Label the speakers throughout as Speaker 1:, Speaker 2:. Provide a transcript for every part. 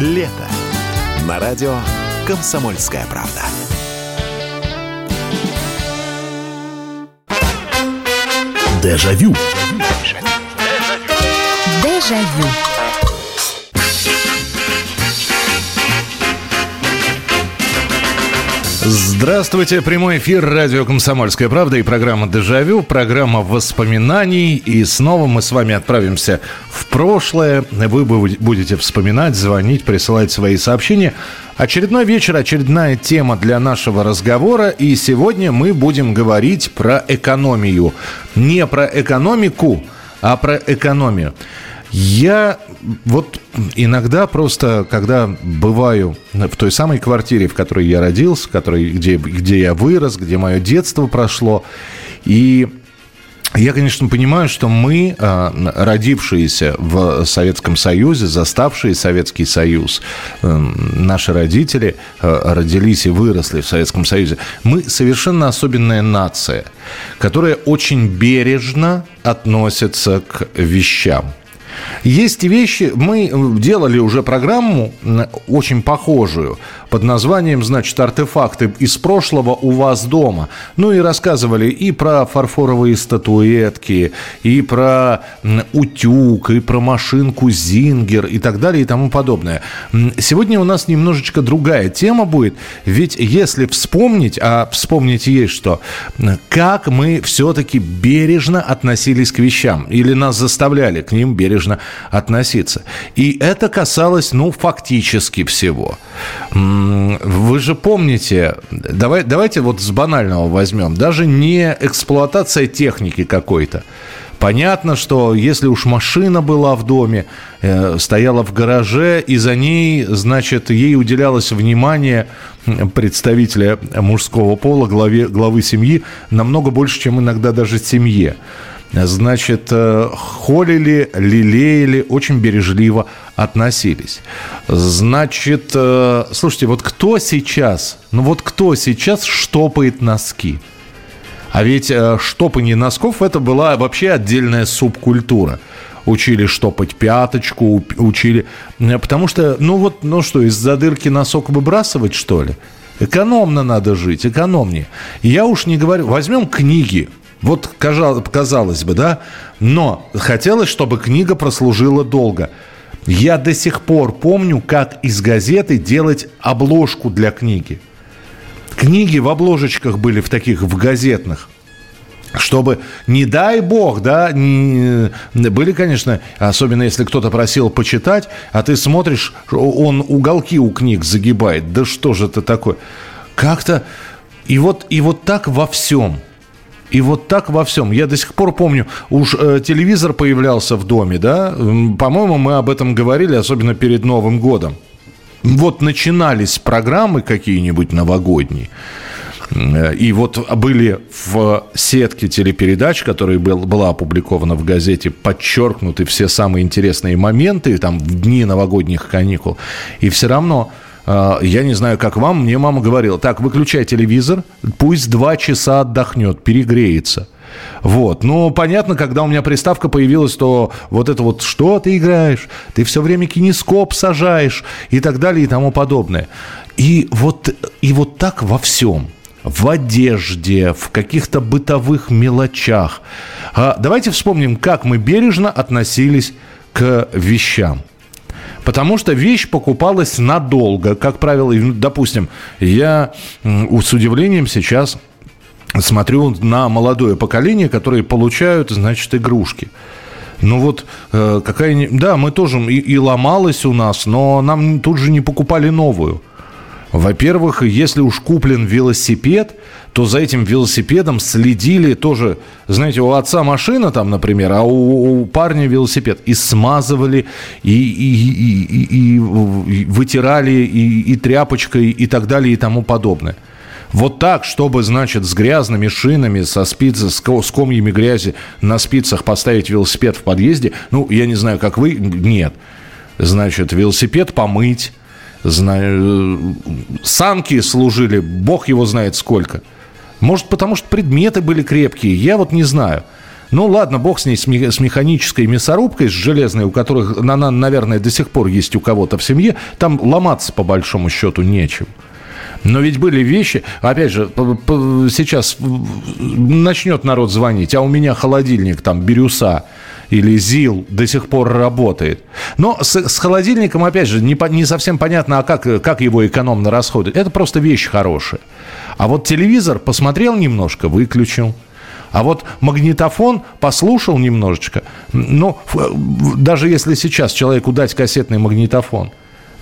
Speaker 1: Лето. На радио «Комсомольская правда».
Speaker 2: Дежавю.
Speaker 3: Дежавю.
Speaker 4: Здравствуйте, прямой эфир радио «Комсомольская правда» и программа «Дежавю», программа воспоминаний. И снова мы с вами отправимся прошлое. Вы будете вспоминать, звонить, присылать свои сообщения. Очередной вечер, очередная тема для нашего разговора. И сегодня мы будем говорить про экономию. Не про экономику, а про экономию. Я вот иногда просто, когда бываю в той самой квартире, в которой я родился, в которой, где, где я вырос, где мое детство прошло, и я, конечно, понимаю, что мы, а, родившиеся в Советском Союзе, заставшие Советский Союз, эм, наши родители э, родились и выросли в Советском Союзе, мы совершенно особенная нация, которая очень бережно относится к вещам. Есть вещи, мы делали уже программу очень похожую под названием, значит, артефакты из прошлого у вас дома. Ну и рассказывали и про фарфоровые статуэтки, и про утюг, и про машинку Зингер и так далее и тому подобное. Сегодня у нас немножечко другая тема будет, ведь если вспомнить, а вспомнить есть что, как мы все-таки бережно относились к вещам, или нас заставляли к ним бережно относиться. И это касалось, ну, фактически всего. Вы же помните, давай, давайте вот с банального возьмем, даже не эксплуатация техники какой-то. Понятно, что если уж машина была в доме, э, стояла в гараже, и за ней, значит, ей уделялось внимание представителя мужского пола, главе, главы семьи, намного больше, чем иногда даже семье значит, э, холили, лелеяли, очень бережливо относились. Значит, э, слушайте, вот кто сейчас, ну вот кто сейчас штопает носки? А ведь э, штопание носков это была вообще отдельная субкультура. Учили штопать пяточку, учили... Потому что, ну вот, ну что, из-за дырки носок выбрасывать, что ли? Экономно надо жить, экономнее. Я уж не говорю, возьмем книги, вот казалось бы, да? Но хотелось, чтобы книга прослужила долго. Я до сих пор помню, как из газеты делать обложку для книги. Книги в обложечках были в таких, в газетных чтобы, не дай бог, да, не, были, конечно, особенно если кто-то просил почитать, а ты смотришь, он уголки у книг загибает. Да что же это такое? Как-то... И вот, и вот так во всем – и вот так во всем. Я до сих пор помню, уж э, телевизор появлялся в доме, да? По-моему, мы об этом говорили, особенно перед Новым годом. Вот начинались программы какие-нибудь новогодние. Э, и вот были в сетке телепередач, которая был, была опубликована в газете, подчеркнуты все самые интересные моменты там в дни новогодних каникул. И все равно я не знаю, как вам, мне мама говорила, так, выключай телевизор, пусть два часа отдохнет, перегреется. Вот. Ну, понятно, когда у меня приставка появилась, то вот это вот, что ты играешь, ты все время кинескоп сажаешь и так далее и тому подобное. И вот, и вот так во всем в одежде, в каких-то бытовых мелочах. А давайте вспомним, как мы бережно относились к вещам. Потому что вещь покупалась надолго. Как правило, допустим, я с удивлением сейчас смотрю на молодое поколение, которые получают, значит, игрушки. Ну вот э, какая... Да, мы тоже... И, и ломалась у нас, но нам тут же не покупали новую. Во-первых, если уж куплен велосипед, то за этим велосипедом следили тоже, знаете, у отца машина там, например, а у, у парня велосипед. И смазывали, и, и, и, и, и вытирали, и, и тряпочкой, и так далее, и тому подобное. Вот так, чтобы, значит, с грязными шинами, со спиц, с комьями грязи на спицах поставить велосипед в подъезде, ну, я не знаю, как вы, нет. Значит, велосипед помыть, знаю, санки служили, бог его знает сколько. Может, потому что предметы были крепкие, я вот не знаю. Ну ладно, бог с ней, с механической мясорубкой, с железной, у которых, она, наверное, до сих пор есть у кого-то в семье. Там ломаться, по большому счету, нечем. Но ведь были вещи, опять же, сейчас начнет народ звонить, а у меня холодильник там бирюса или ЗИЛ до сих пор работает. Но с, с холодильником, опять же, не, не совсем понятно, а как, как его экономно расходовать. Это просто вещь хорошая. А вот телевизор посмотрел немножко, выключил. А вот магнитофон послушал немножечко. Ну, даже если сейчас человеку дать кассетный магнитофон,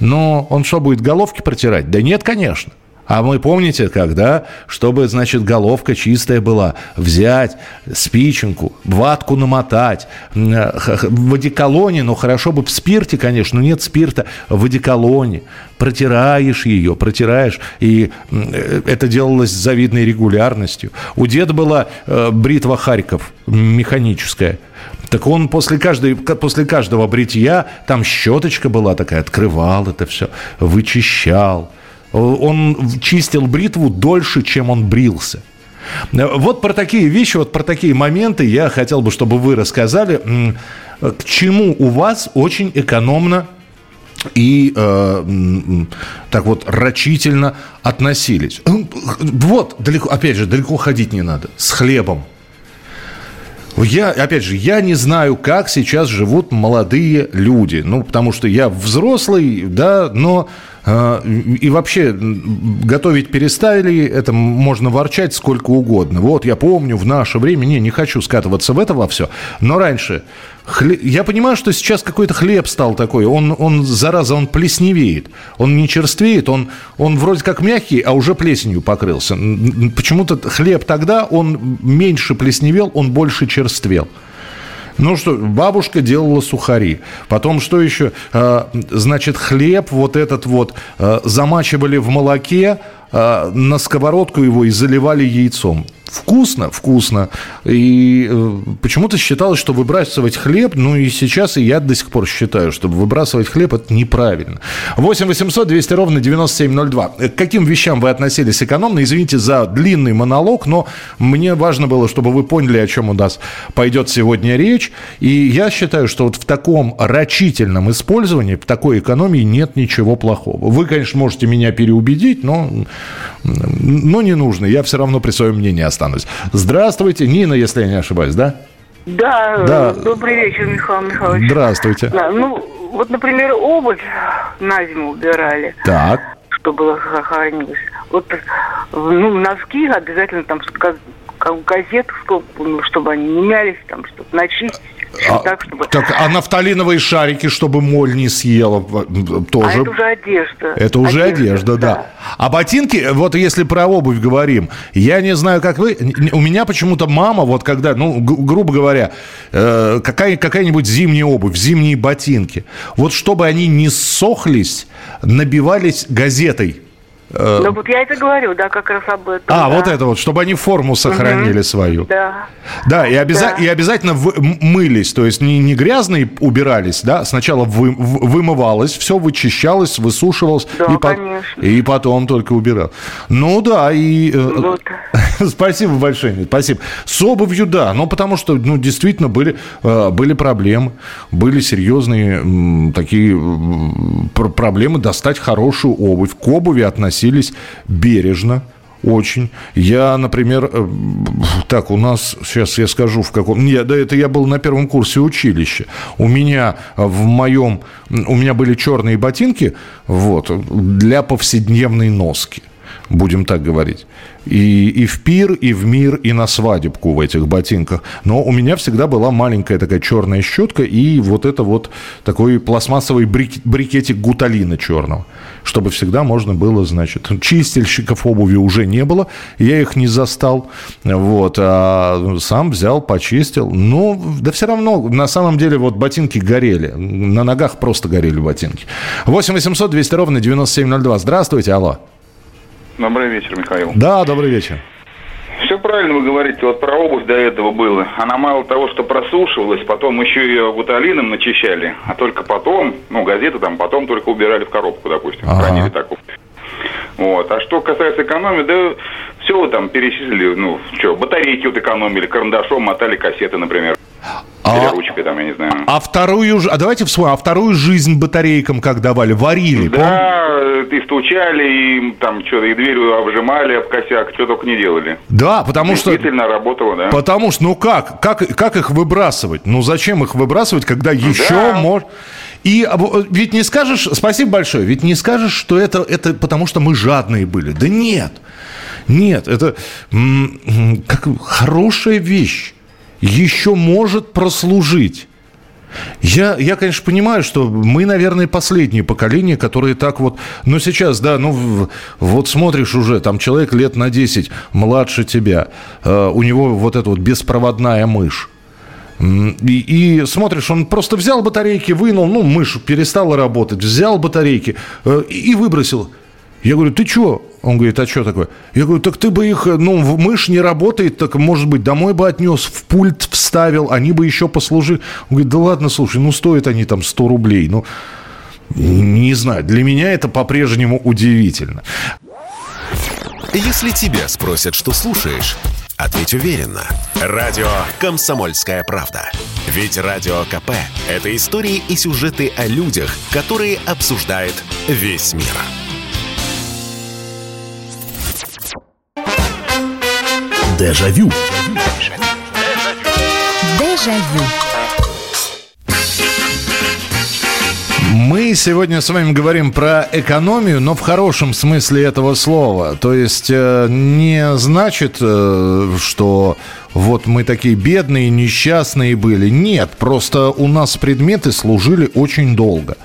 Speaker 4: но он что, будет головки протирать? Да нет, конечно. А мы помните, когда, чтобы, значит, головка чистая была, взять спиченку, ватку намотать, в одеколоне, ну хорошо бы в спирте, конечно, но нет спирта, в одеколоне, протираешь ее, протираешь, и э, это делалось с завидной регулярностью. У деда была э, бритва Харьков механическая, так он после, каждой, после каждого бритья, там щеточка была такая, открывал это все, вычищал, он чистил бритву дольше, чем он брился. Вот про такие вещи, вот про такие моменты я хотел бы, чтобы вы рассказали, к чему у вас очень экономно и э, так вот рачительно относились. Вот, далеко, опять же, далеко ходить не надо. С хлебом. Я, опять же, я не знаю, как сейчас живут молодые люди. Ну, потому что я взрослый, да, но и вообще, готовить перестали, это можно ворчать сколько угодно. Вот, я помню, в наше время, не, не хочу скатываться в это во все, но раньше, хлеб, я понимаю, что сейчас какой-то хлеб стал такой, он, он, зараза, он плесневеет, он не черствеет, он, он вроде как мягкий, а уже плесенью покрылся. Почему-то хлеб тогда, он меньше плесневел, он больше черствел. Ну что, бабушка делала сухари. Потом что еще? А, значит, хлеб вот этот вот а, замачивали в молоке, а, на сковородку его и заливали яйцом. Вкусно, вкусно. И э, почему-то считалось, что выбрасывать хлеб, ну и сейчас и я до сих пор считаю, что выбрасывать хлеб это неправильно. 8 800 200 ровно 9702. К каким вещам вы относились экономно? Извините за длинный монолог, но мне важно было, чтобы вы поняли, о чем у нас пойдет сегодня речь. И я считаю, что вот в таком рачительном использовании, в такой экономии нет ничего плохого. Вы, конечно, можете меня переубедить, но но не нужно. Я все равно при своем мнении останусь. Здравствуйте, Нина, если я не ошибаюсь, да?
Speaker 3: Да, да. добрый вечер, Михаил Михайлович.
Speaker 4: Здравствуйте.
Speaker 3: Да, ну, вот, например, обувь на зиму убирали.
Speaker 4: Так.
Speaker 3: Чтобы хранилось. Вот, ну, носки обязательно там, газету, чтобы, чтобы они не мялись, там, чтобы начистить.
Speaker 4: А, так, чтобы... так, а нафталиновые шарики, чтобы моль не съела, тоже... А
Speaker 3: это уже одежда.
Speaker 4: Это уже одежда, одежда да. да. А ботинки, вот если про обувь говорим, я не знаю, как вы... У меня почему-то мама, вот когда, ну, грубо говоря, э, какая, какая-нибудь зимняя обувь, зимние ботинки, вот чтобы они не сохлись, набивались газетой
Speaker 3: ну вот я это говорю, да, как раз об этом.
Speaker 4: А, да. вот это вот, чтобы они форму сохранили угу. свою.
Speaker 3: Да.
Speaker 4: Да, и, обяза- да. и обязательно вы- мылись, то есть не, не грязные убирались, да, сначала вы- вымывалось, все вычищалось, высушивалось.
Speaker 3: Да,
Speaker 4: и, по- и потом только убирал. Ну да, и... Э, вот. Спасибо большое, спасибо. С обувью, да, но потому что, ну, действительно были, э, были проблемы, были серьезные такие проблемы достать хорошую обувь. К обуви относились бережно, очень. Я, например, э, так, у нас, сейчас я скажу, в каком... Нет, да, это я был на первом курсе училища. У меня в моем... У меня были черные ботинки, вот, для повседневной носки будем так говорить. И, и в пир, и в мир, и на свадебку в этих ботинках. Но у меня всегда была маленькая такая черная щетка и вот это вот такой пластмассовый брик, брикетик гуталина черного. Чтобы всегда можно было, значит, чистильщиков обуви уже не было, я их не застал. Вот, а сам взял, почистил. Ну, да все равно, на самом деле, вот ботинки горели. На ногах просто горели ботинки. 8 800 200 ровно 9702. Здравствуйте, алло.
Speaker 5: Добрый вечер, Михаил.
Speaker 4: Да, добрый вечер.
Speaker 5: Все правильно вы говорите, вот про обувь до этого было. Она мало того, что просушивалась, потом еще ее гуталином начищали, а только потом, ну, газеты там потом только убирали в коробку, допустим, ага. хранили так. Вот. А что касается экономии, да, Все вы там перечислили, ну, что, батарейки вот экономили, карандашом мотали кассеты, например. Или
Speaker 4: А,
Speaker 5: ручкой там, я не знаю.
Speaker 4: а вторую, а давайте вспомним, а вторую жизнь батарейкам как давали? Варили, помните?
Speaker 5: Да, и стучали, и там что-то, и дверью обжимали об косяк, что только не делали.
Speaker 4: Да, потому что...
Speaker 5: Действительно работало, да.
Speaker 4: Потому что, ну как, как, как их выбрасывать? Ну зачем их выбрасывать, когда еще
Speaker 5: Да.
Speaker 4: мож... И об- ведь не скажешь, спасибо большое, ведь не скажешь, что это, это потому что мы жадные были. Да нет, нет, это как хорошая вещь еще может прослужить. Я, я, конечно, понимаю, что мы, наверное, последнее поколение, которые так вот... Но сейчас, да, ну, вот смотришь уже, там человек лет на 10 младше тебя, э, у него вот эта вот беспроводная мышь. И, и смотришь, он просто взял батарейки, вынул, ну, мышь перестала работать, взял батарейки э, и выбросил. Я говорю, ты что? Он говорит, а что такое? Я говорю, так ты бы их, э, ну, мышь не работает, так, может быть, домой бы отнес, в пульт вставил, они бы еще послужили. Он говорит, да ладно, слушай, ну, стоят они там 100 рублей. Ну, не знаю, для меня это по-прежнему удивительно.
Speaker 1: Если тебя спросят, что слушаешь, ответь уверенно. Радио «Комсомольская правда». Ведь Радио КП – это истории и сюжеты о людях, которые обсуждает весь мир.
Speaker 2: Дежавю.
Speaker 6: Дежавю.
Speaker 4: Мы сегодня с вами говорим про экономию, но в хорошем смысле этого слова. То есть э, не значит, э, что вот мы такие бедные, несчастные были. Нет, просто у нас предметы служили очень долго.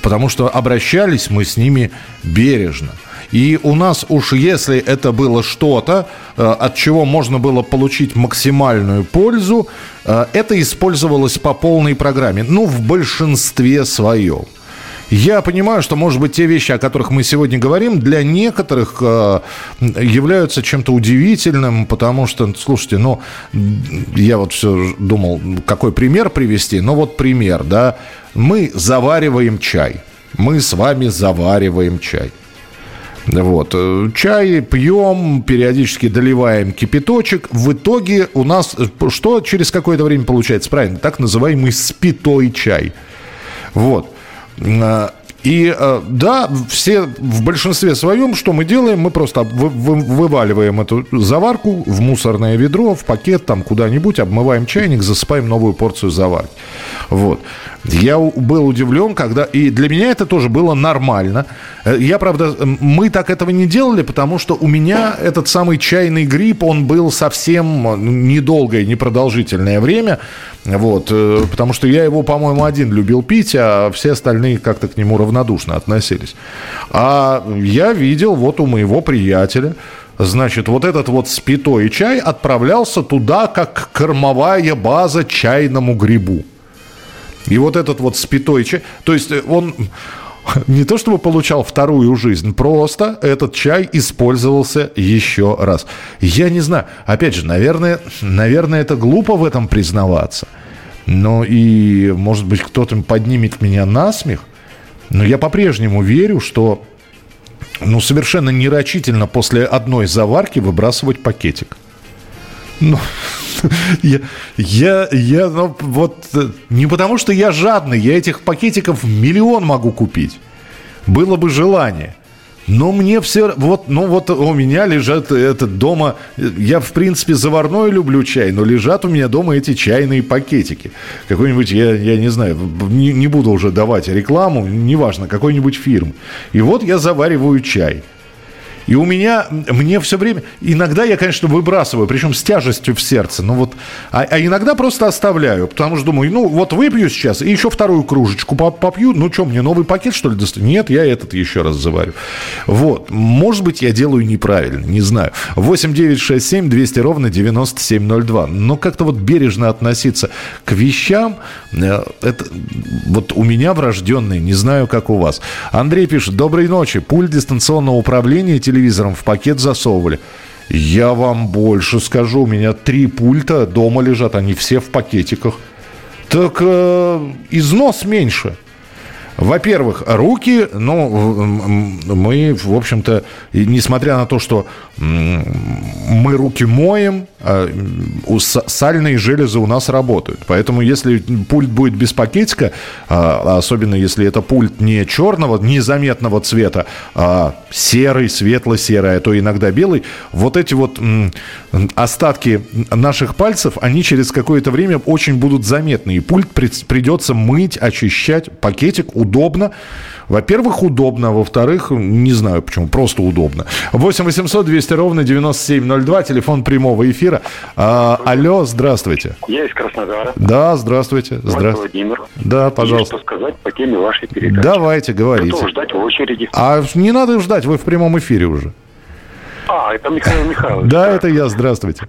Speaker 4: Потому что обращались мы с ними бережно. И у нас уж если это было что-то, э, от чего можно было получить максимальную пользу, э, это использовалось по полной программе. Ну, в большинстве своем. Я понимаю, что, может быть, те вещи, о которых мы сегодня говорим, для некоторых э, являются чем-то удивительным, потому что, слушайте, ну, я вот все думал, какой пример привести. Ну, вот пример, да. Мы завариваем чай. Мы с вами завариваем чай. Вот. э, Чай пьем, периодически доливаем кипяточек. В итоге у нас э, что через какое-то время получается? Правильно, так называемый спитой чай. Вот. И э, да, все в большинстве своем, что мы делаем, мы просто вы- вы- вываливаем эту заварку в мусорное ведро, в пакет там куда-нибудь, обмываем чайник, засыпаем новую порцию заварки. Вот. Я был удивлен, когда... И для меня это тоже было нормально. Э, Я, правда, мы так этого не делали, потому что у меня этот самый чайный грипп, он был совсем э, недолгое, непродолжительное время. Вот. э, Потому что я его, по-моему, один любил пить, а все остальные как-то к нему равнодушно относились. А я видел вот у моего приятеля, Значит, вот этот вот спитой чай отправлялся туда, как кормовая база чайному грибу. И вот этот вот спитой чай, то есть э, он не то чтобы получал вторую жизнь, просто этот чай использовался еще раз. Я не знаю, опять же, наверное, наверное, это глупо в этом признаваться. Но и, может быть, кто-то поднимет меня на смех. Но я по-прежнему верю, что ну, совершенно нерочительно после одной заварки выбрасывать пакетик. Ну, я, я, я, ну, вот, э, не потому что я жадный, я этих пакетиков миллион могу купить. Было бы желание. Но мне все, вот, ну вот у меня лежат этот дома, я в принципе заварной люблю чай, но лежат у меня дома эти чайные пакетики. Какой-нибудь, я, я не знаю, не, не буду уже давать рекламу, неважно, какой-нибудь фирмы. И вот я завариваю чай. И у меня, мне все время, иногда я, конечно, выбрасываю, причем с тяжестью в сердце, ну вот, а, а иногда просто оставляю, потому что думаю, ну вот выпью сейчас и еще вторую кружечку поп- попью, ну что, мне новый пакет, что ли, достать? Нет, я этот еще раз заварю. Вот, может быть, я делаю неправильно, не знаю. 8 9 6 7 200 ровно 9702. Но как-то вот бережно относиться к вещам, э, это вот у меня врожденные, не знаю, как у вас. Андрей пишет, доброй ночи, пульт дистанционного управления телевизором в пакет засовывали. Я вам больше скажу, у меня три пульта дома лежат, они все в пакетиках. Так э, износ меньше. Во-первых, руки, ну, мы, в общем-то, несмотря на то, что мы руки моем, а, сальные железы у нас работают. Поэтому, если пульт будет без пакетика, а, особенно если это пульт не черного, незаметного цвета, а серый, светло-серый, а то иногда белый, вот эти вот остатки наших пальцев, они через какое-то время очень будут заметны. И пульт придется мыть, очищать. Пакетик удобно. Во-первых, удобно, а во-вторых, не знаю почему, просто удобно. 8 800 200 ровно 9702, телефон прямого эфира. А, алло, здравствуйте.
Speaker 6: Я из Краснодара.
Speaker 4: Да, здравствуйте.
Speaker 6: Здравствуйте. Владимир.
Speaker 4: Да, пожалуйста.
Speaker 6: Есть что сказать по теме вашей передачи.
Speaker 4: Давайте, говорите.
Speaker 6: Готов ждать в очереди.
Speaker 4: А не надо ждать, вы в прямом эфире уже.
Speaker 6: А, это Михаил Михайлович.
Speaker 4: Да, это я, здравствуйте.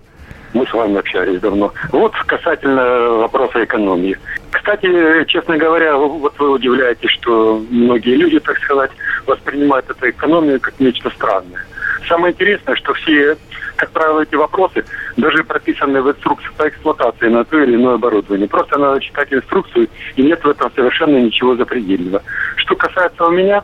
Speaker 6: Мы с вами общались давно. Вот касательно вопроса экономии. Кстати, честно говоря, вот вы удивляетесь, что многие люди, так сказать, воспринимают эту экономию как нечто странное. Самое интересное, что все, как правило, эти вопросы даже прописаны в инструкции по эксплуатации на то или иное оборудование. Просто надо читать инструкцию, и нет в этом совершенно ничего запредельного. Что касается у меня,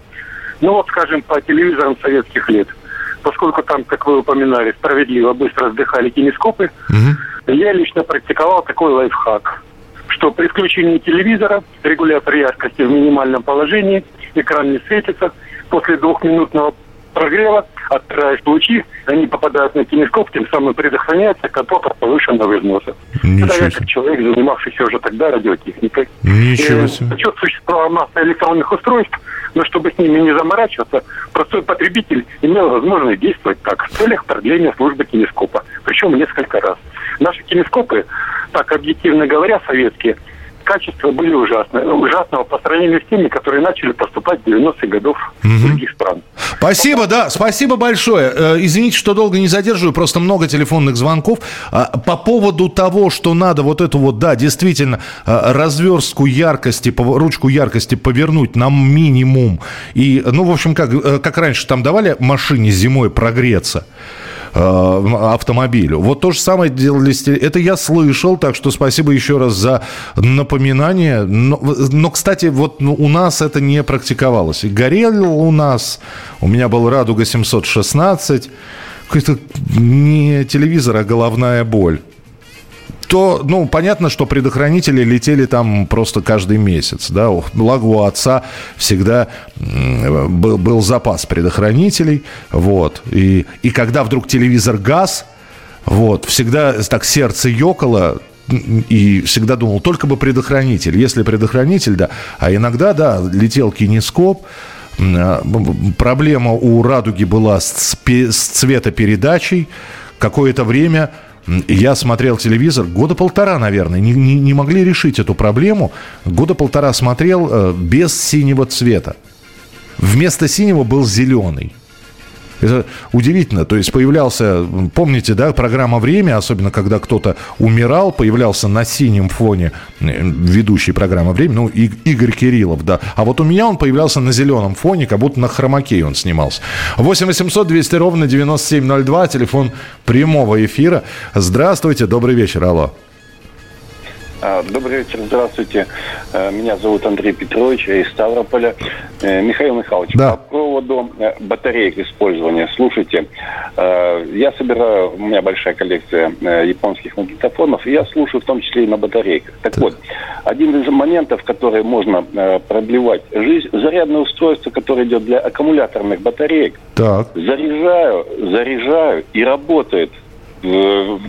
Speaker 6: ну вот, скажем, по телевизорам советских лет – поскольку там, как вы упоминали, справедливо быстро сдыхали кинескопы, угу. я лично практиковал такой лайфхак, что при включении телевизора регулятор яркости в минимальном положении, экран не светится, после двухминутного прогрева отправляешь лучи, они попадают на кинескоп, тем самым предохраняется от повышенного износа.
Speaker 4: Ничего Это
Speaker 6: я как человек, занимавшийся уже тогда радиотехникой.
Speaker 4: Ничего себе.
Speaker 6: Отчет существовала масса электронных устройств, но чтобы с ними не заморачиваться, простой потребитель имел возможность действовать так, в целях продления службы кинескопа. Причем несколько раз. Наши кинескопы, так объективно говоря, советские, качества были ужасные. Ужасного по сравнению с теми, которые начали поступать в 90-х годов угу. в других стран.
Speaker 4: Спасибо, да, спасибо большое. Э, извините, что долго не задерживаю, просто много телефонных звонков. А, по поводу того, что надо вот эту вот, да, действительно, э, разверстку яркости, ручку яркости повернуть на минимум. И, ну, в общем, как, э, как раньше там давали машине зимой прогреться. Э, автомобилю. Вот то же самое делали... Это я слышал, так что спасибо еще раз за напоминание. Но, но кстати, вот ну, у нас это не практиковалось. И горел у нас, у меня был «Радуга 716», какой-то не телевизор, а головная боль то, ну, понятно, что предохранители летели там просто каждый месяц, да, благо у отца всегда был, был запас предохранителей, вот, и, и когда вдруг телевизор газ, вот, всегда так сердце ёкало, и всегда думал, только бы предохранитель. Если предохранитель, да. А иногда, да, летел кинескоп, а, проблема у «Радуги» была с, с цветопередачей. Какое-то время я смотрел телевизор года полтора, наверное, не, не, не могли решить эту проблему. Года полтора смотрел э, без синего цвета. Вместо синего был зеленый. Это удивительно. То есть появлялся, помните, да, программа «Время», особенно когда кто-то умирал, появлялся на синем фоне э, ведущий программы «Время», ну, Игорь Кириллов, да. А вот у меня он появлялся на зеленом фоне, как будто на хромаке он снимался. 8 800 200 ровно 9702, телефон прямого эфира. Здравствуйте, добрый вечер, алло.
Speaker 7: А, добрый вечер, здравствуйте. Э, меня зовут Андрей Петрович, я из Ставрополя. Э, Михаил Михайлович,
Speaker 4: да.
Speaker 7: по поводу э, батареек использования. Слушайте, я собираю, у меня большая коллекция японских магнитофонов, и я слушаю в том числе и на батарейках. Так, вот, один из моментов, который можно продлевать жизнь, зарядное устройство, которое идет для аккумуляторных батареек.
Speaker 4: Так.
Speaker 7: Заряжаю, заряжаю и работает Э,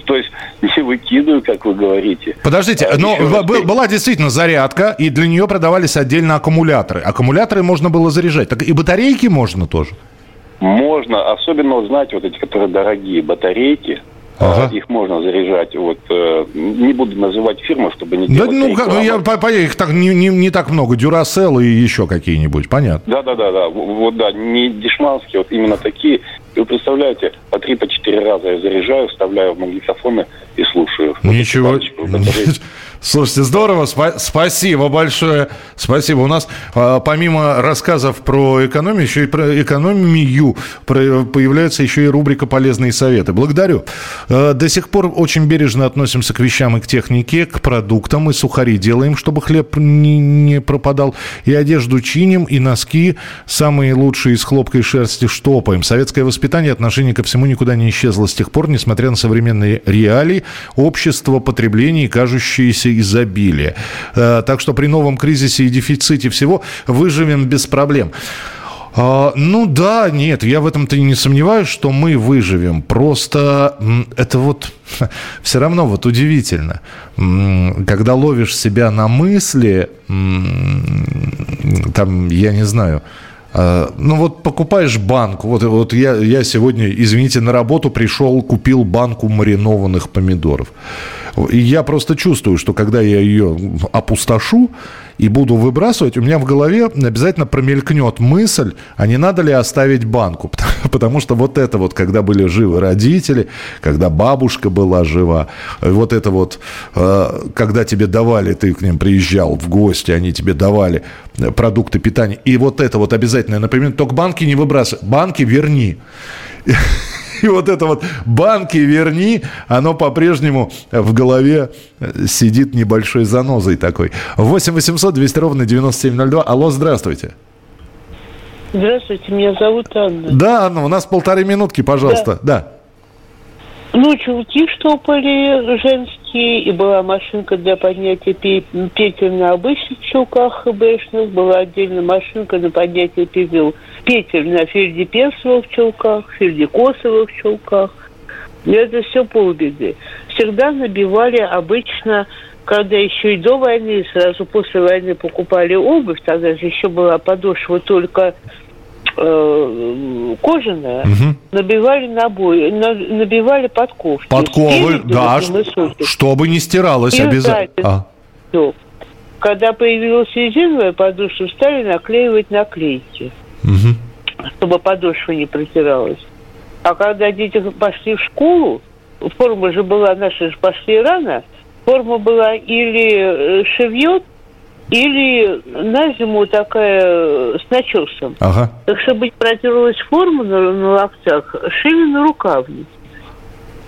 Speaker 7: то есть не выкидываю, как вы говорите.
Speaker 4: Подождите, а, но был, была действительно зарядка, и для нее продавались отдельно аккумуляторы. Аккумуляторы можно было заряжать. Так и батарейки можно тоже?
Speaker 7: Можно, особенно, знаете, вот эти, которые дорогие батарейки, Ага. Их можно заряжать. Вот, э, не буду называть фирму, чтобы не
Speaker 4: делать... Да, ну, как, ну, я, по, по, их так, не, не, не так много. Дюрасел и еще какие-нибудь, понятно.
Speaker 7: Да-да-да. Вот, да, не дешманские, вот именно такие. Вы представляете, по три, по четыре раза я заряжаю, вставляю в магнитофоны и слушаю.
Speaker 4: Ничего. Слушайте, здорово, спа- спасибо большое. Спасибо. У нас а, помимо рассказов про экономию, еще и про экономию про, появляется еще и рубрика «Полезные советы». Благодарю. А, до сих пор очень бережно относимся к вещам и к технике, к продуктам. Мы сухари делаем, чтобы хлеб не, не пропадал. И одежду чиним, и носки самые лучшие из хлопка и шерсти штопаем. Советское воспитание, отношение ко всему никуда не исчезло с тех пор, несмотря на современные реалии, общество потребления и кажущееся изобилия. Э, так что при новом кризисе и дефиците всего выживем без проблем. А, ну да, нет, я в этом-то и не сомневаюсь, что мы выживем. Просто это вот все равно вот удивительно. Когда ловишь себя на мысли, там, я не знаю, ну вот покупаешь банку, вот, вот я, я сегодня, извините, на работу пришел, купил банку маринованных помидоров. И я просто чувствую, что когда я ее опустошу, и буду выбрасывать, у меня в голове обязательно промелькнет мысль, а не надо ли оставить банку? Потому что вот это вот, когда были живы родители, когда бабушка была жива, вот это вот, э, когда тебе давали, ты к ним приезжал в гости, они тебе давали продукты питания, и вот это вот обязательно напоминаю, только банки не выбрасывай, банки верни. И вот это вот «банки верни», оно по-прежнему в голове э, сидит небольшой занозой такой. 8 800 200 ровно 9702. Алло, здравствуйте.
Speaker 8: Здравствуйте, меня зовут Анна.
Speaker 4: Да, Анна, у нас полторы минутки, пожалуйста. Да. да.
Speaker 8: Ну, чулки штопали женские, и была машинка для поднятия петель на обычных чулках ХБшных, была отдельная машинка на поднятие петель, петель на фельдепесовых чулках, фельдекосовых чулках. И это все полбеды. Всегда набивали обычно когда еще и до войны, и сразу после войны покупали обувь, тогда же еще была подошва только э, кожаная, угу. набивали набой, на, набивали подковки.
Speaker 4: Подковы, да, чтобы не стиралось обязательно. А.
Speaker 8: Когда появилась резиновая подошва, стали наклеивать наклейки, угу. чтобы подошва не протиралась. А когда дети пошли в школу, форма же была, наши же пошли рано, форма была или э, шевьет, или на зиму такая э, с начесом. Ага. Так, чтобы протерлась форма на, на локтях, шили на рукавнице.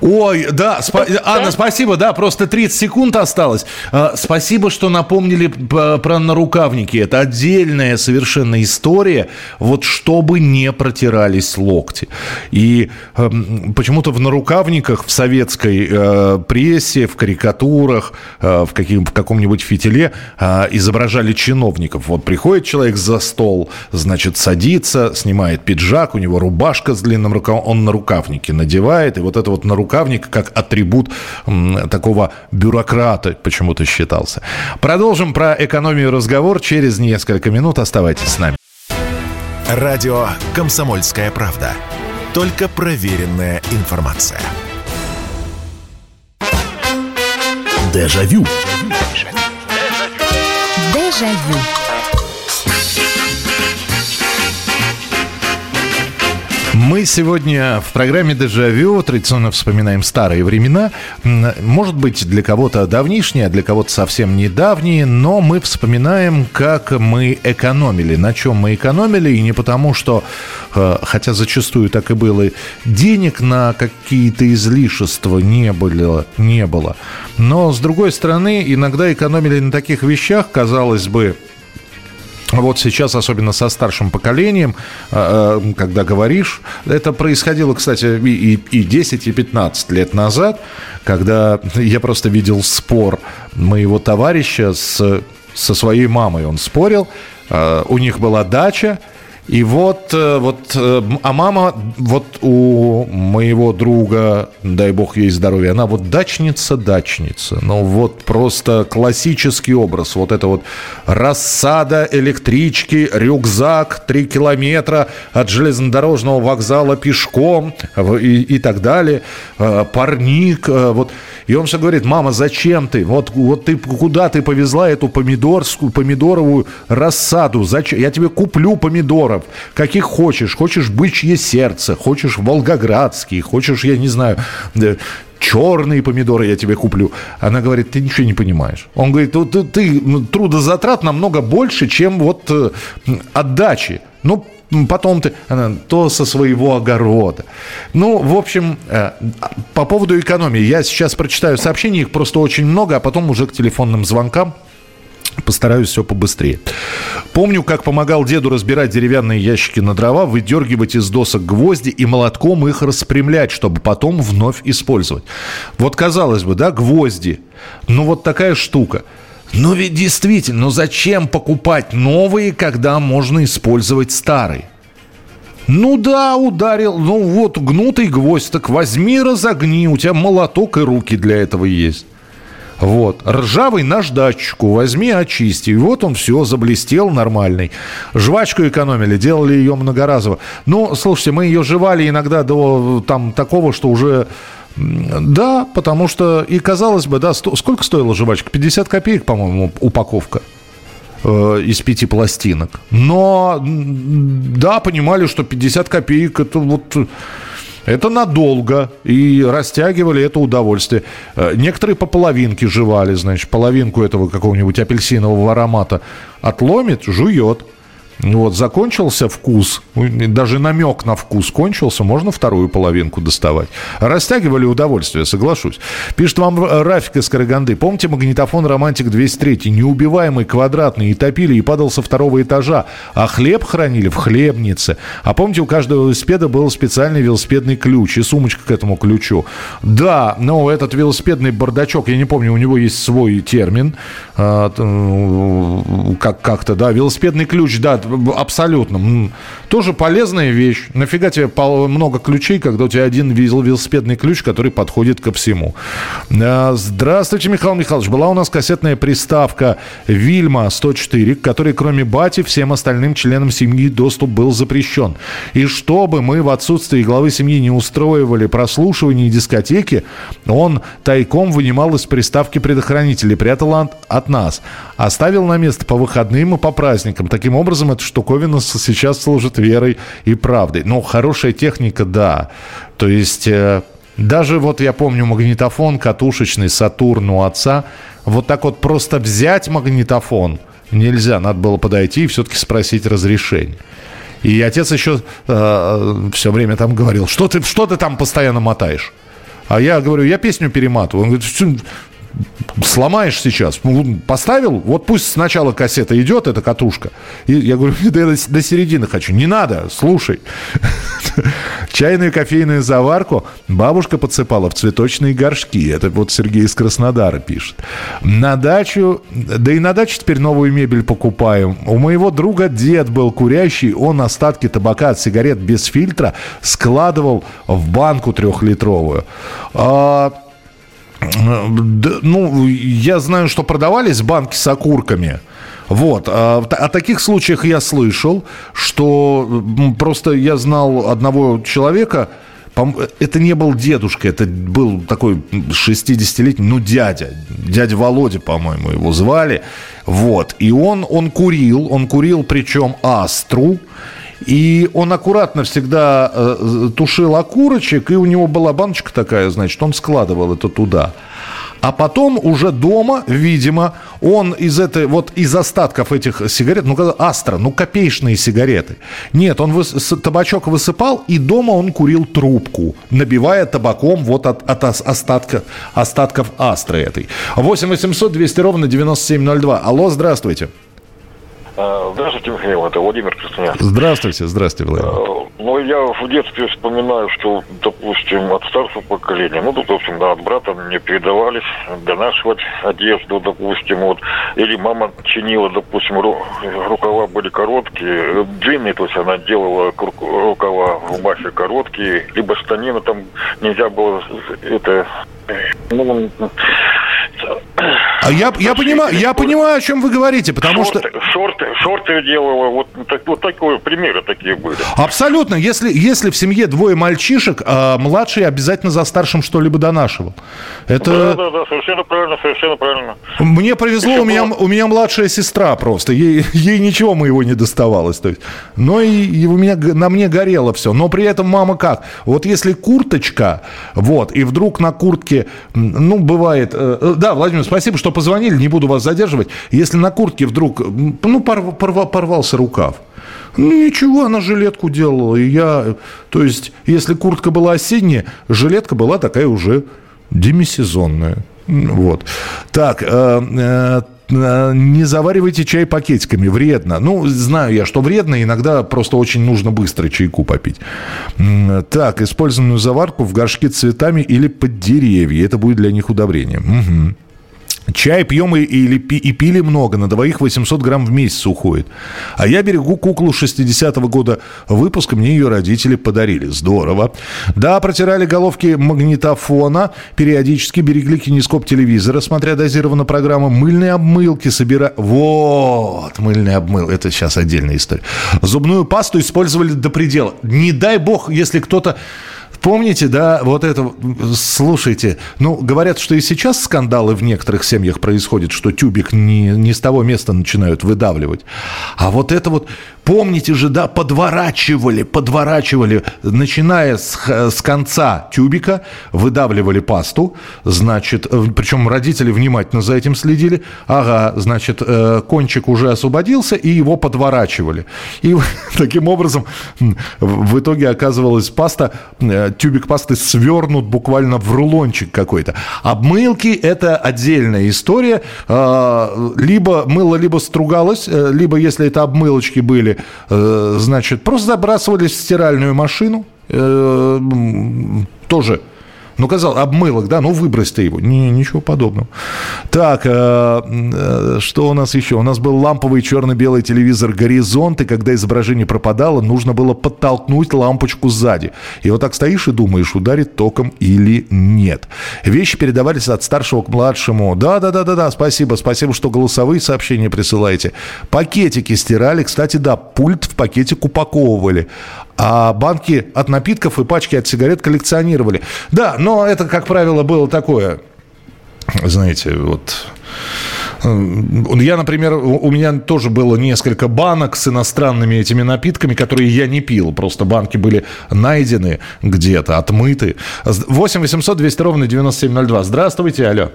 Speaker 4: Ой, да, спа- Анна, спасибо, да, просто 30 секунд осталось. А, спасибо, что напомнили про нарукавники. Это отдельная совершенно история, вот чтобы не протирались локти. И э, почему-то в нарукавниках в советской э, прессе, в карикатурах, э, в, каким, в каком-нибудь фитиле э, изображали чиновников. Вот приходит человек за стол, значит, садится, снимает пиджак, у него рубашка с длинным рукавом, он нарукавники надевает, и вот это вот нарукавники рукавник как атрибут такого бюрократа почему-то считался. Продолжим про экономию разговор через несколько минут. Оставайтесь с нами.
Speaker 1: Радио «Комсомольская правда». Только проверенная информация.
Speaker 2: Дежавю.
Speaker 1: Дежавю.
Speaker 4: Мы сегодня в программе «Дежавю» традиционно вспоминаем старые времена. Может быть, для кого-то давнишние, а для кого-то совсем недавние, но мы вспоминаем, как мы экономили, на чем мы экономили, и не потому, что, э, хотя зачастую так и было, денег на какие-то излишества не было, не было. Но, с другой стороны, иногда экономили на таких вещах, казалось бы, вот сейчас, особенно со старшим поколением, э, э, когда говоришь, это происходило, кстати, и, и 10, и 15 лет назад, когда я просто видел спор моего товарища с, со своей мамой. Он спорил, э, у них была дача, и вот, э, вот, э, а мама вот у моего друга, дай бог ей здоровья, она вот дачница-дачница. Ну вот просто классический образ. Вот это вот рассада, электрички, рюкзак, три километра от железнодорожного вокзала пешком и, и так далее. Э, парник, вот. И он все говорит, мама, зачем ты? Вот, вот ты куда ты повезла эту помидорскую, помидоровую рассаду? Зачем? Я тебе куплю помидоров помидоров, каких хочешь. Хочешь бычье сердце, хочешь волгоградский, хочешь, я не знаю, черные помидоры я тебе куплю. Она говорит, ты ничего не понимаешь. Он говорит, ты, ты трудозатрат намного больше, чем вот э, отдачи. Ну, потом ты, она, то со своего огорода. Ну, в общем, э, по поводу экономии. Я сейчас прочитаю сообщения, их просто очень много, а потом уже к телефонным звонкам. Постараюсь все побыстрее. Помню, как помогал деду разбирать деревянные ящики на дрова, выдергивать из досок гвозди и молотком их распрямлять, чтобы потом вновь использовать. Вот казалось бы, да, гвозди. Ну вот такая штука. Но ведь действительно, ну зачем покупать новые, когда можно использовать старые? Ну да, ударил, ну вот гнутый гвоздь, так возьми, разогни, у тебя молоток и руки для этого есть. Вот. Ржавый наждачку возьми, очисти. И вот он все, заблестел нормальный. Жвачку экономили, делали ее многоразово. Ну, слушайте, мы ее жевали иногда до там такого, что уже... Да, потому что, и казалось бы, да, сто, сколько стоила жвачка? 50 копеек, по-моему, упаковка э, из пяти пластинок. Но, да, понимали, что 50 копеек это вот это надолго. И растягивали это удовольствие. Э, некоторые по половинке жевали, значит, половинку этого какого-нибудь апельсинового аромата отломит, жует. Вот, закончился вкус, даже намек на вкус кончился, можно вторую половинку доставать. Растягивали удовольствие, соглашусь. Пишет вам Рафик из Караганды. Помните магнитофон «Романтик 203»? Неубиваемый, квадратный, и топили, и падал со второго этажа. А хлеб хранили в хлебнице. А помните, у каждого велосипеда был специальный велосипедный ключ и сумочка к этому ключу. Да, но этот велосипедный бардачок, я не помню, у него есть свой термин. А, как- как-то, да, велосипедный ключ, да, абсолютно. Тоже полезная вещь. Нафига тебе много ключей, когда у тебя один велосипедный ключ, который подходит ко всему. А, здравствуйте, Михаил Михайлович. Была у нас кассетная приставка Вильма 104, к которой кроме бати всем остальным членам семьи доступ был запрещен. И чтобы мы в отсутствии главы семьи не устроивали прослушивание дискотеки, он тайком вынимал из приставки предохранители, прятал от, нас. Оставил на место по выходным и по праздникам. Таким образом, эта штуковина сейчас служит верой и правдой. Но хорошая техника, да. То есть... Э, даже вот я помню магнитофон катушечный Сатурн у отца. Вот так вот просто взять магнитофон нельзя. Надо было подойти и все-таки спросить разрешение. И отец еще э, все время там говорил, что ты, что ты там постоянно мотаешь? А я говорю, я песню перематываю. Он говорит, сломаешь сейчас. Ну, поставил, вот пусть сначала кассета идет, эта катушка. И я говорю, да я до середины хочу. Не надо, слушай. Чайную кофейную заварку бабушка подсыпала в цветочные горшки. Это вот Сергей из Краснодара пишет. На дачу, да и на дачу теперь новую мебель покупаем. У моего друга дед был курящий, он остатки табака от сигарет без фильтра складывал в банку трехлитровую. А, ну, я знаю, что продавались банки с окурками. Вот. А, о таких случаях я слышал, что просто я знал одного человека, это не был дедушка, это был такой 60-летний, ну, дядя. Дядя Володя, по-моему, его звали. Вот. И он, он курил, он курил причем астру. И он аккуратно всегда э, тушил окурочек, и у него была баночка такая, значит, он складывал это туда. А потом уже дома, видимо, он из этой, вот из остатков этих сигарет, ну, Астра, ну, копеечные сигареты. Нет, он выс, табачок высыпал, и дома он курил трубку, набивая табаком вот от, от остатка, остатков Астры этой. 8 800 200 ровно 9702. Алло, здравствуйте.
Speaker 9: А, здравствуйте, Михаил, это Владимир Краснояр.
Speaker 4: Здравствуйте, здравствуйте, Владимир. А,
Speaker 9: ну, я в детстве вспоминаю, что, допустим, от старшего поколения, ну, допустим, да, от брата мне передавались донашивать одежду, допустим, вот, или мама чинила, допустим, ру, рукава были короткие, длинные, то есть она делала рукава в рубахе короткие, либо штанины там нельзя было это ну,
Speaker 4: а я, я, понимаю, я понимаю, о чем вы говорите, потому
Speaker 9: шорты,
Speaker 4: что...
Speaker 9: Шорты, шорты делала. Вот, так, вот такие примеры такие были.
Speaker 4: Абсолютно. Если, если в семье двое мальчишек, а младший обязательно за старшим что-либо донашивал. Это...
Speaker 9: Да, да, да, совершенно правильно, совершенно правильно.
Speaker 4: Мне повезло, у меня, у меня младшая сестра просто. Ей, ей ничего моего не доставалось. То есть, но и, и у меня, на мне горело все. Но при этом мама как? Вот если курточка, вот, и вдруг на куртке, ну, бывает... Э, э, да, Владимир, спасибо, что позвонили, не буду вас задерживать. Если на куртке вдруг, ну, порв, порв, порвался рукав, ну, ничего, она жилетку делала. И я, то есть, если куртка была осенняя, жилетка была такая уже демисезонная. Вот. Так, э, э, не заваривайте чай пакетиками, вредно. Ну, знаю я, что вредно, иногда просто очень нужно быстро чайку попить. Так, использованную заварку в горшке цветами или под деревья. Это будет для них удобрением. Угу. Чай пьем и, и, и пили много, на двоих 800 грамм в месяц уходит. А я берегу куклу 60-го года выпуска, мне ее родители подарили. Здорово. Да, протирали головки магнитофона, периодически берегли кинескоп телевизора, смотря дозированно программу. Мыльные обмылки собирали. Вот, мыльный обмыл, это сейчас отдельная история. Зубную пасту использовали до предела. Не дай бог, если кто-то Помните, да, вот это, слушайте, ну, говорят, что и сейчас скандалы в некоторых семьях происходят, что тюбик не, не с того места начинают выдавливать. А вот это вот Помните же, да, подворачивали, подворачивали, начиная с, с конца тюбика, выдавливали пасту, значит, э, причем родители внимательно за этим следили, ага, значит, э, кончик уже освободился, и его подворачивали. И таким образом в итоге оказывалась паста, э, тюбик пасты свернут буквально в рулончик какой-то. Обмылки – это отдельная история. Либо мыло, либо стругалось, либо, если это обмылочки были, Э, значит, просто забрасывались в стиральную машину, э, тоже ну, казалось, обмылок, да, ну, выбрось ты его. Не, ничего подобного. Так, э, э, что у нас еще? У нас был ламповый черно-белый телевизор «Горизонт», и когда изображение пропадало, нужно было подтолкнуть лампочку сзади. И вот так стоишь и думаешь, ударит током или нет. Вещи передавались от старшего к младшему. Да-да-да-да-да, спасибо, спасибо, что голосовые сообщения присылаете. Пакетики стирали. Кстати, да, пульт в пакетик упаковывали а банки от напитков и пачки от сигарет коллекционировали. Да, но это, как правило, было такое, знаете, вот... Я, например, у меня тоже было несколько банок с иностранными этими напитками, которые я не пил. Просто банки были найдены где-то, отмыты. 8 800 200 ровно 9702. Здравствуйте, алло.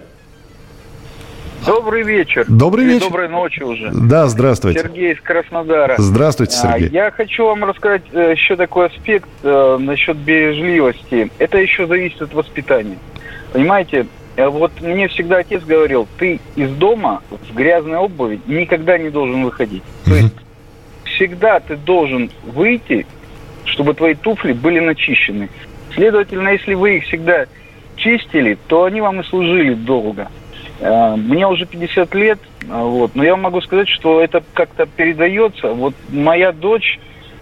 Speaker 10: Добрый вечер.
Speaker 4: Добрый вечер.
Speaker 10: Доброй ночи уже.
Speaker 4: Да, здравствуйте.
Speaker 10: Сергей из Краснодара.
Speaker 4: Здравствуйте, а, Сергей.
Speaker 10: Я хочу вам рассказать э, еще такой аспект э, насчет бережливости. Это еще зависит от воспитания. Понимаете, э, вот мне всегда отец говорил, ты из дома в грязной обуви никогда не должен выходить. Mm-hmm. То есть всегда ты должен выйти, чтобы твои туфли были начищены. Следовательно, если вы их всегда чистили, то они вам и служили долго. Э, мне уже 50 лет, а, вот, но я могу сказать, что это как-то передается. Вот моя дочь,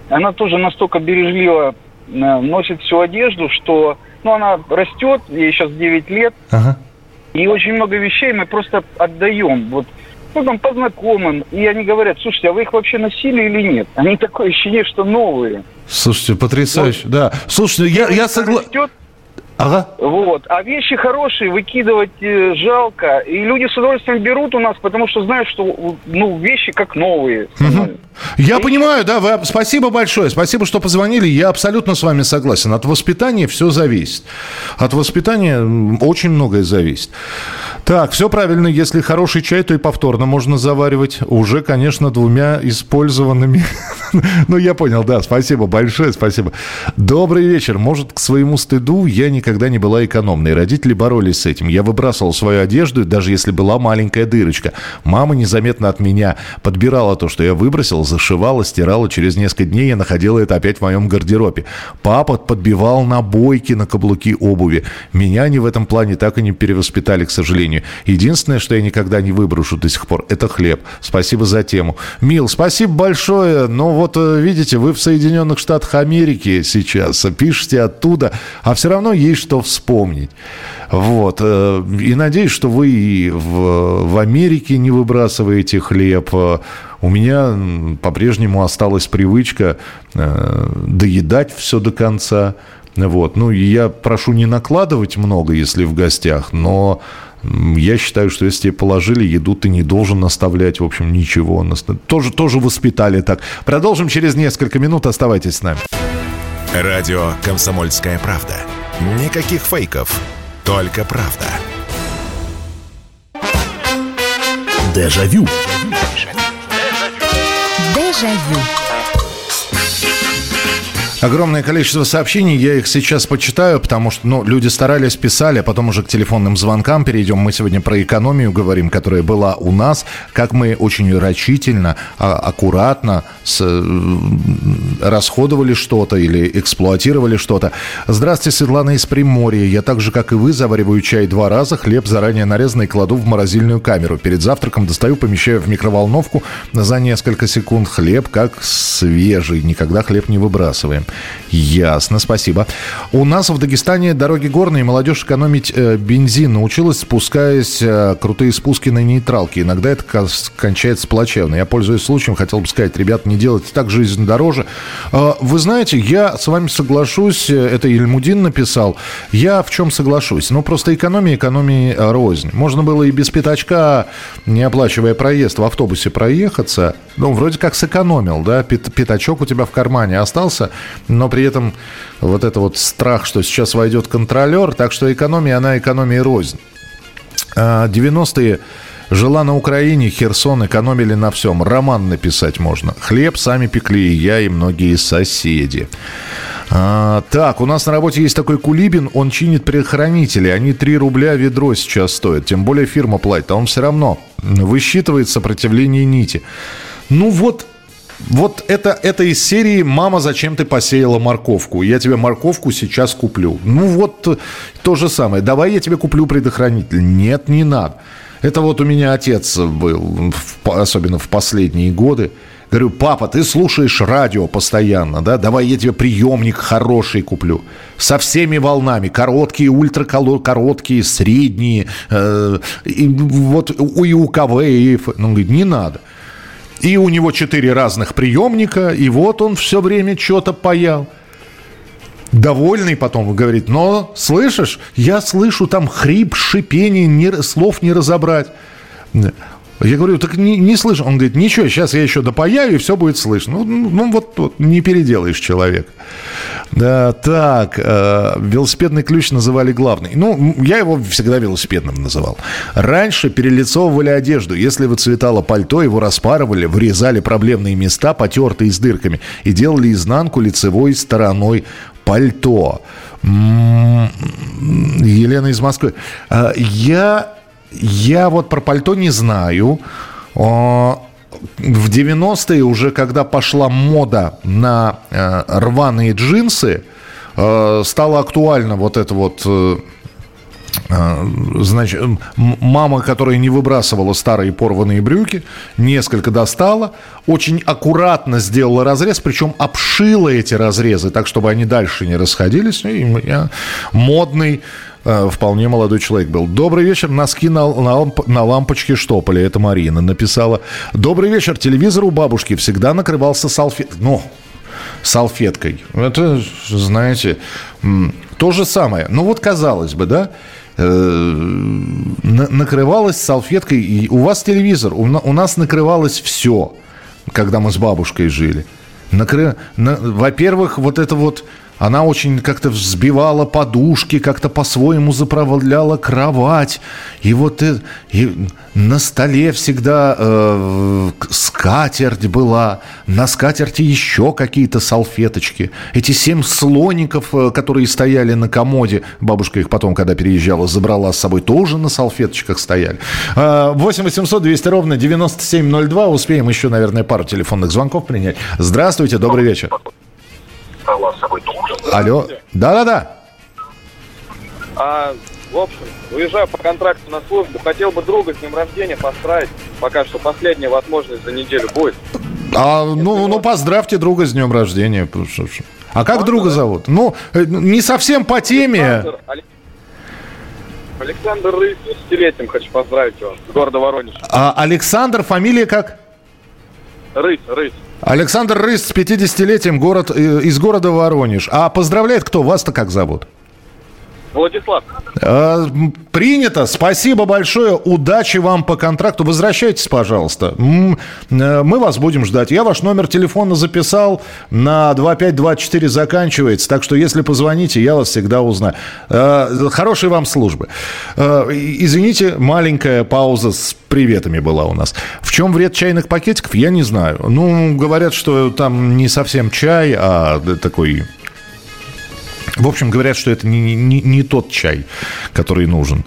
Speaker 10: она тоже настолько бережливо э, носит всю одежду, что ну, она растет, ей сейчас 9 лет, ага. и очень много вещей мы просто отдаем. Вот ну, там, по знакомым, и они говорят, слушайте, а вы их вообще носили или нет? Они такое ощущение, что новые.
Speaker 4: Слушайте, потрясающе, вот. да. Слушайте, я, я согласен...
Speaker 10: Ага. Вот. А вещи хорошие выкидывать э, жалко. И люди с удовольствием берут у нас, потому что знают, что ну, вещи как новые.
Speaker 4: Угу. Я и... понимаю, да. Вы... Спасибо большое. Спасибо, что позвонили. Я абсолютно с вами согласен. От воспитания все зависит. От воспитания очень многое зависит. Так, все правильно. Если хороший чай, то и повторно можно заваривать. Уже, конечно, двумя использованными. ну, я понял, да. Спасибо большое, спасибо. Добрый вечер. Может, к своему стыду я никогда не была экономной. Родители боролись с этим. Я выбрасывал свою одежду, даже если была маленькая дырочка. Мама незаметно от меня подбирала то, что я выбросил, зашивала, стирала. Через несколько дней я находила это опять в моем гардеробе. Папа подбивал набойки на каблуки обуви. Меня они в этом плане так и не перевоспитали, к сожалению. Единственное, что я никогда не выброшу до сих пор, это хлеб. Спасибо за тему. Мил, спасибо большое. Но вот э, видите, вы в Соединенных Штатах Америки сейчас пишете оттуда, а все равно есть что вспомнить. Вот. Э, и надеюсь, что вы и в, в Америке не выбрасываете хлеб. У меня по-прежнему осталась привычка э, доедать все до конца. Вот. Ну, я прошу не накладывать много, если в гостях, но я считаю, что если тебе положили еду, ты не должен оставлять, в общем, ничего. Тоже, тоже воспитали так. Продолжим через несколько минут. Оставайтесь с нами.
Speaker 1: Радио «Комсомольская правда». Никаких фейков, только правда.
Speaker 2: Дежавю.
Speaker 4: Дежавю. Огромное количество сообщений, я их сейчас почитаю, потому что ну, люди старались, писали, а потом уже к телефонным звонкам перейдем. Мы сегодня про экономию говорим, которая была у нас, как мы очень рачительно, а, аккуратно с, расходовали что-то или эксплуатировали что-то. Здравствуйте, Светлана из Приморья. Я так же, как и вы, завариваю чай два раза, хлеб заранее нарезанный кладу в морозильную камеру. Перед завтраком достаю, помещаю в микроволновку за несколько секунд. Хлеб как свежий, никогда хлеб не выбрасываем. Ясно, спасибо. У нас в Дагестане дороги горные, молодежь экономить э, бензин научилась, спускаясь э, крутые спуски на нейтралке. Иногда это кончается плачевно. Я, пользуясь случаем, хотел бы сказать, ребят, не делайте так, жизнь дороже. Э, вы знаете, я с вами соглашусь, э, это Ильмудин написал. Я в чем соглашусь? Ну, просто экономия, экономии э, рознь. Можно было и без пятачка, не оплачивая проезд, в автобусе проехаться. Ну, вроде как сэкономил, да, пятачок у тебя в кармане остался, но при этом вот это вот страх, что сейчас войдет контролер, так что экономия, она экономия рознь. 90-е а, Жила на Украине, Херсон, экономили на всем. Роман написать можно. Хлеб сами пекли и я, и многие соседи. А, так, у нас на работе есть такой Кулибин, он чинит предохранители. Они 3 рубля ведро сейчас стоят. Тем более фирма платит, а он все равно высчитывает сопротивление нити. Ну вот, вот это, это из серии «Мама, зачем ты посеяла морковку? Я тебе морковку сейчас куплю». Ну вот то же самое. «Давай я тебе куплю предохранитель». Нет, не надо. Это вот у меня отец был, особенно в последние годы. Говорю, папа, ты слушаешь радио постоянно, да? Давай я тебе приемник хороший куплю. Со всеми волнами. Короткие, ультракороткие, средние. Э, и вот и УКВ, и... Он говорит, не надо. И у него четыре разных приемника, и вот он все время что-то паял. Довольный потом говорит, но слышишь, я слышу там хрип, шипение, не, слов не разобрать. Я говорю, так не, не слышно. Он говорит, ничего, сейчас я еще допаяю, и все будет слышно. Ну, ну, ну вот, вот не переделаешь человек. Да, так, э, велосипедный ключ называли главный. Ну, я его всегда велосипедным называл. Раньше перелицовывали одежду. Если выцветало пальто, его распарывали, вырезали проблемные места, потертые с дырками, и делали изнанку лицевой стороной пальто. Елена из Москвы. Э, я я вот про пальто не знаю. В 90-е уже, когда пошла мода на э, рваные джинсы, э, стало актуально вот это вот... Э, значит, мама, которая не выбрасывала старые порванные брюки, несколько достала, очень аккуратно сделала разрез, причем обшила эти разрезы так, чтобы они дальше не расходились. И я модный Э, вполне молодой человек был. Добрый вечер, носки на, на, на лампочке штопали. Это Марина написала. Добрый вечер, телевизор у бабушки всегда накрывался салфеткой. Ну, салфеткой. Это, знаете, то же самое. Ну вот казалось бы, да, э, накрывалась салфеткой. И у вас телевизор, у, у нас накрывалось все, когда мы с бабушкой жили. Накры... На... Во-первых, вот это вот она очень как-то взбивала подушки, как-то по-своему заправляла кровать. И вот и, и на столе всегда э, скатерть была, на скатерти еще какие-то салфеточки. Эти семь слоников, э, которые стояли на комоде, бабушка их потом, когда переезжала, забрала с собой, тоже на салфеточках стояли. 8 800 200 ровно 9702. Успеем еще, наверное, пару телефонных звонков принять. Здравствуйте, добрый вечер
Speaker 11: стола с собой должен.
Speaker 4: Алло, да-да-да.
Speaker 11: А, в общем, уезжаю по контракту на службу. Хотел бы друга с днем рождения поздравить. Пока что последняя возможность за неделю будет.
Speaker 4: А, ну, ну, поздравьте друга с днем рождения. А как друга зовут? Ну, э, не совсем по теме.
Speaker 11: Александр, Алек- Александр Рысь, с 50-летием хочу поздравить его, с города Воронеж.
Speaker 4: А Александр, фамилия как?
Speaker 11: Рысь, Рысь.
Speaker 4: Александр Рысь с 50-летием город, э, из города Воронеж. А поздравляет кто? Вас-то как зовут?
Speaker 11: Владислав,
Speaker 4: м, Принято. Спасибо большое. Удачи вам по контракту. Возвращайтесь, пожалуйста. Э, Мы вас будем ждать. Я ваш номер телефона записал. На 2524 заканчивается. Так что, если позвоните, я вас всегда узнаю. Э, Хорошей вам службы. Э, Извините, маленькая пауза с приветами была у нас. В чем вред чайных пакетиков, я не знаю. Ну, говорят, что там не совсем чай, а такой в общем, говорят, что это не, не- не тот чай, который нужен.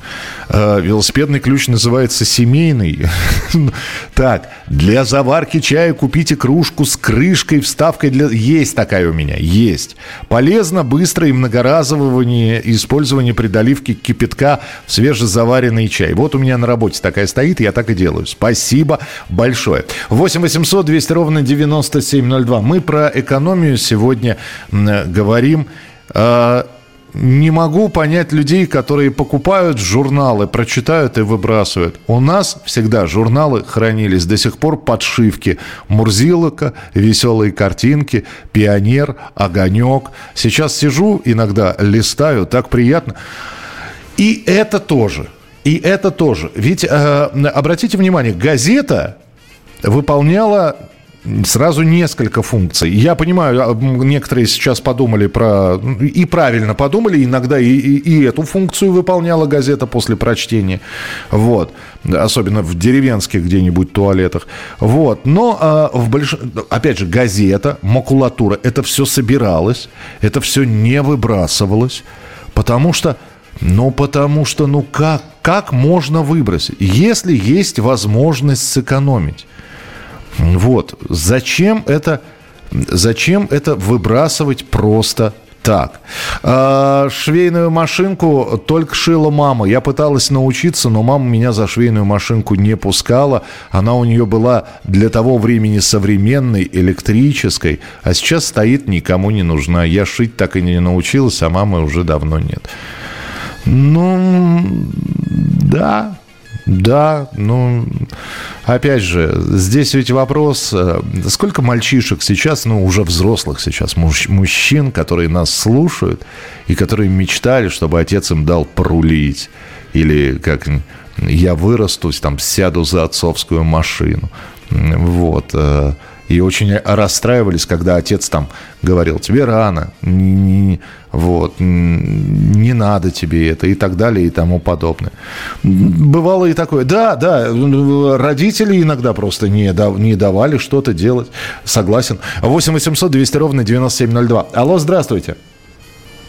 Speaker 4: Э, велосипедный ключ называется семейный. Так, для заварки чая купите кружку с крышкой, вставкой для... Есть такая у меня, есть. Полезно, быстро и многоразовое использование при доливке кипятка в свежезаваренный чай. Вот у меня на работе такая стоит, я так и делаю. Спасибо большое. 8 800 200 ровно 9702. Мы про экономию сегодня м, говорим. А, Не могу понять людей, которые покупают журналы, прочитают и выбрасывают. У нас всегда журналы хранились до сих пор подшивки. Мурзилока, веселые картинки, пионер, огонек. Сейчас сижу, иногда листаю, так приятно. И это тоже. И это тоже. Ведь, э, обратите внимание, газета выполняла сразу несколько функций. Я понимаю, а, некоторые сейчас подумали про... И правильно подумали, иногда и, и- и эту функцию выполняла газета после прочтения. Вот. Особенно в деревенских где-нибудь туалетах. Вот. Но, а, в больш... опять же, газета, макулатура, это все собиралось, это все не выбрасывалось, потому что... Ну, потому что, ну как, как можно выбросить? Если есть возможность сэкономить. Вот. Зачем это, зачем это выбрасывать просто так. А, швейную машинку только шила мама. Я пыталась научиться, но мама меня за швейную машинку не пускала. Она у нее была для того времени современной, электрической, а сейчас стоит, никому не нужна. Я шить так и не научилась, а мамы уже давно нет. Ну, да, да, ну, опять же, здесь ведь вопрос, э, сколько мальчишек сейчас, ну, уже взрослых сейчас, муж- мужчин, которые нас слушают и которые мечтали, чтобы отец им дал порулить. Или как я вырасту, там, сяду за отцовскую машину. Вот. И очень расстраивались, когда отец там говорил, тебе рано, н- н- вот, не надо тебе это и так далее и тому подобное. Бывало и такое. Да, да, родители иногда просто не, не давали что-то делать. Согласен. 8 800 200 ровно 9702. Алло, здравствуйте.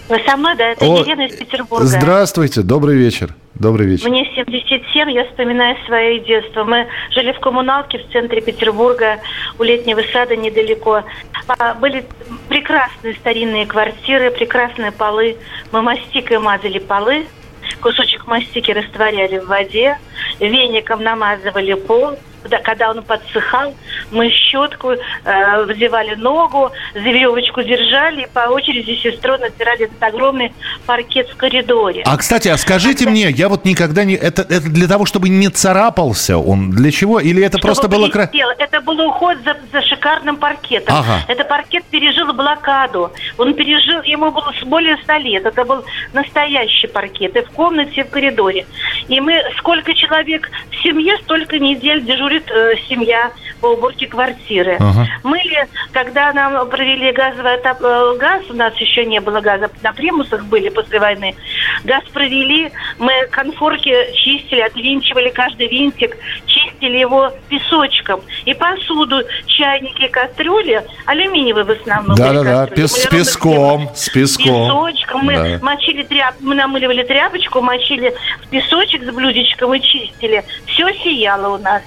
Speaker 12: Вы со мной, да? Это
Speaker 4: О,
Speaker 12: Елена из Петербурга.
Speaker 4: Здравствуйте, добрый вечер. Добрый вечер.
Speaker 12: Мне 77, я вспоминаю свое детство. Мы жили в коммуналке в центре Петербурга, у летнего сада недалеко. А, Были прекрасные старинные квартиры, прекрасные полы. Мы мастикой мазали полы, кусочек мастики растворяли в воде, веником намазывали пол. Когда- он подсыхал, мы щетку э, взевали ногу, за веревочку держали и по очереди с сестрой натирали этот огромный паркет в коридоре.
Speaker 4: А, кстати, а скажите мне, я вот никогда не... Это, это для того, чтобы не царапался он? Для чего? Или это просто было...
Speaker 12: блестело. Это был уход за, за шикарным паркетом.
Speaker 4: Ага.
Speaker 12: Это паркет пережил блокаду. Он пережил, ему было более 100 лет. Это был настоящий паркет. И в комнате, и в коридоре. И мы, сколько человек в семье, столько недель дежурит э, семья по уборке квартиры.
Speaker 13: Ага.
Speaker 12: Мыли, когда нам провели газовый отоп- э, газ, у нас еще не было газа, на примусах были после войны. Газ провели, мы конфорки чистили, отвинчивали каждый винтик, чистили его песочком. И посуду, чайники, кастрюли, алюминиевые в основном.
Speaker 4: Да-да-да, пес- с песком, с песком.
Speaker 12: Песочком. Мы
Speaker 4: Да.
Speaker 12: мочили тряп, мы намыливали тряпочку, мочили в песочек с блюдечком и чистили. Все сияло у нас.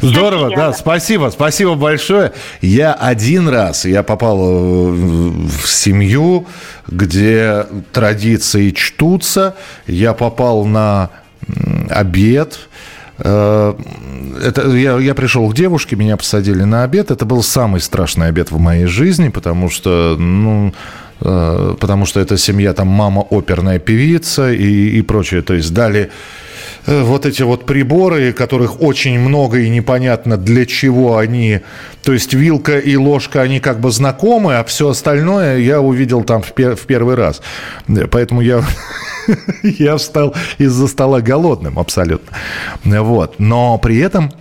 Speaker 4: Здорово, да, спасибо, спасибо большое. Я один раз, я попал э, в семью, где традиции чтутся. Я попал на обед. Э, Это, я, я пришел к девушке, меня посадили на обед. Это был самый страшный обед в моей жизни, потому что, ну, э, потому что эта семья, там мама оперная певица и, и прочее. То есть дали вот эти вот приборы, которых очень много и непонятно для чего они. То есть вилка и ложка, они как бы знакомы, а все остальное я увидел там в, пер- в первый раз. Поэтому я, я встал из-за стола голодным абсолютно. Вот. Но при этом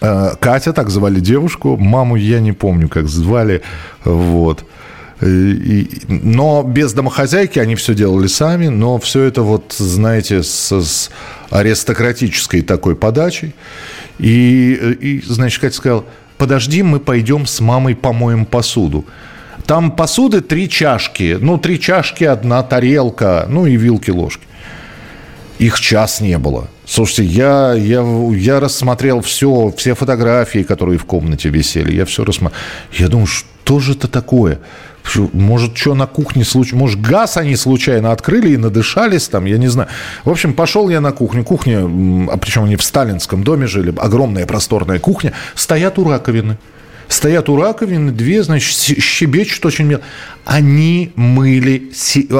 Speaker 4: э, Катя, так звали девушку, маму я не помню, как звали, вот. И, но без домохозяйки они все делали сами, но все это вот, знаете, с, с аристократической такой подачей. И, и, значит, Катя сказала, подожди, мы пойдем с мамой помоем посуду. Там посуды три чашки, ну, три чашки, одна тарелка, ну, и вилки-ложки. Их час не было. Слушайте, я, я, я рассмотрел все, все фотографии, которые в комнате висели, я все рассмотрел. Я думаю, что же это такое? Может, что на кухне случайно, может, газ они случайно открыли и надышались там, я не знаю. В общем, пошел я на кухню. Кухня, а причем они в сталинском доме жили, огромная просторная кухня. Стоят у раковины. Стоят у раковины, две, значит, щебечут очень мелко. Они мыли,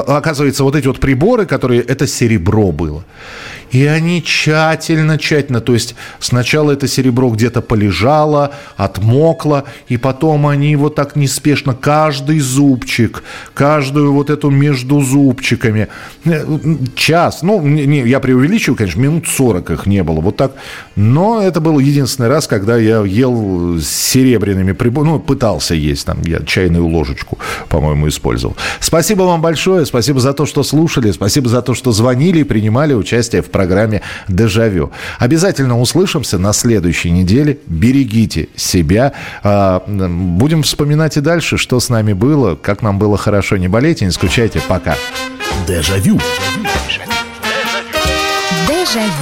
Speaker 4: оказывается, вот эти вот приборы, которые, это серебро было. И они тщательно, тщательно, то есть сначала это серебро где-то полежало, отмокло, и потом они вот так неспешно каждый зубчик, каждую вот эту между зубчиками, э, час, ну, не, я преувеличиваю, конечно, минут 40 их не было, вот так, но это был единственный раз, когда я ел с серебряными приборами, ну, пытался есть, там, я чайную ложечку, по-моему, использовал. Спасибо вам большое, спасибо за то, что слушали, спасибо за то, что звонили и принимали участие в программе «Дежавю». Обязательно услышимся на следующей неделе. Берегите себя. А, будем вспоминать и дальше, что с нами было, как нам было хорошо. Не болейте, не скучайте. Пока.
Speaker 2: Дежавю.
Speaker 13: Дежавю.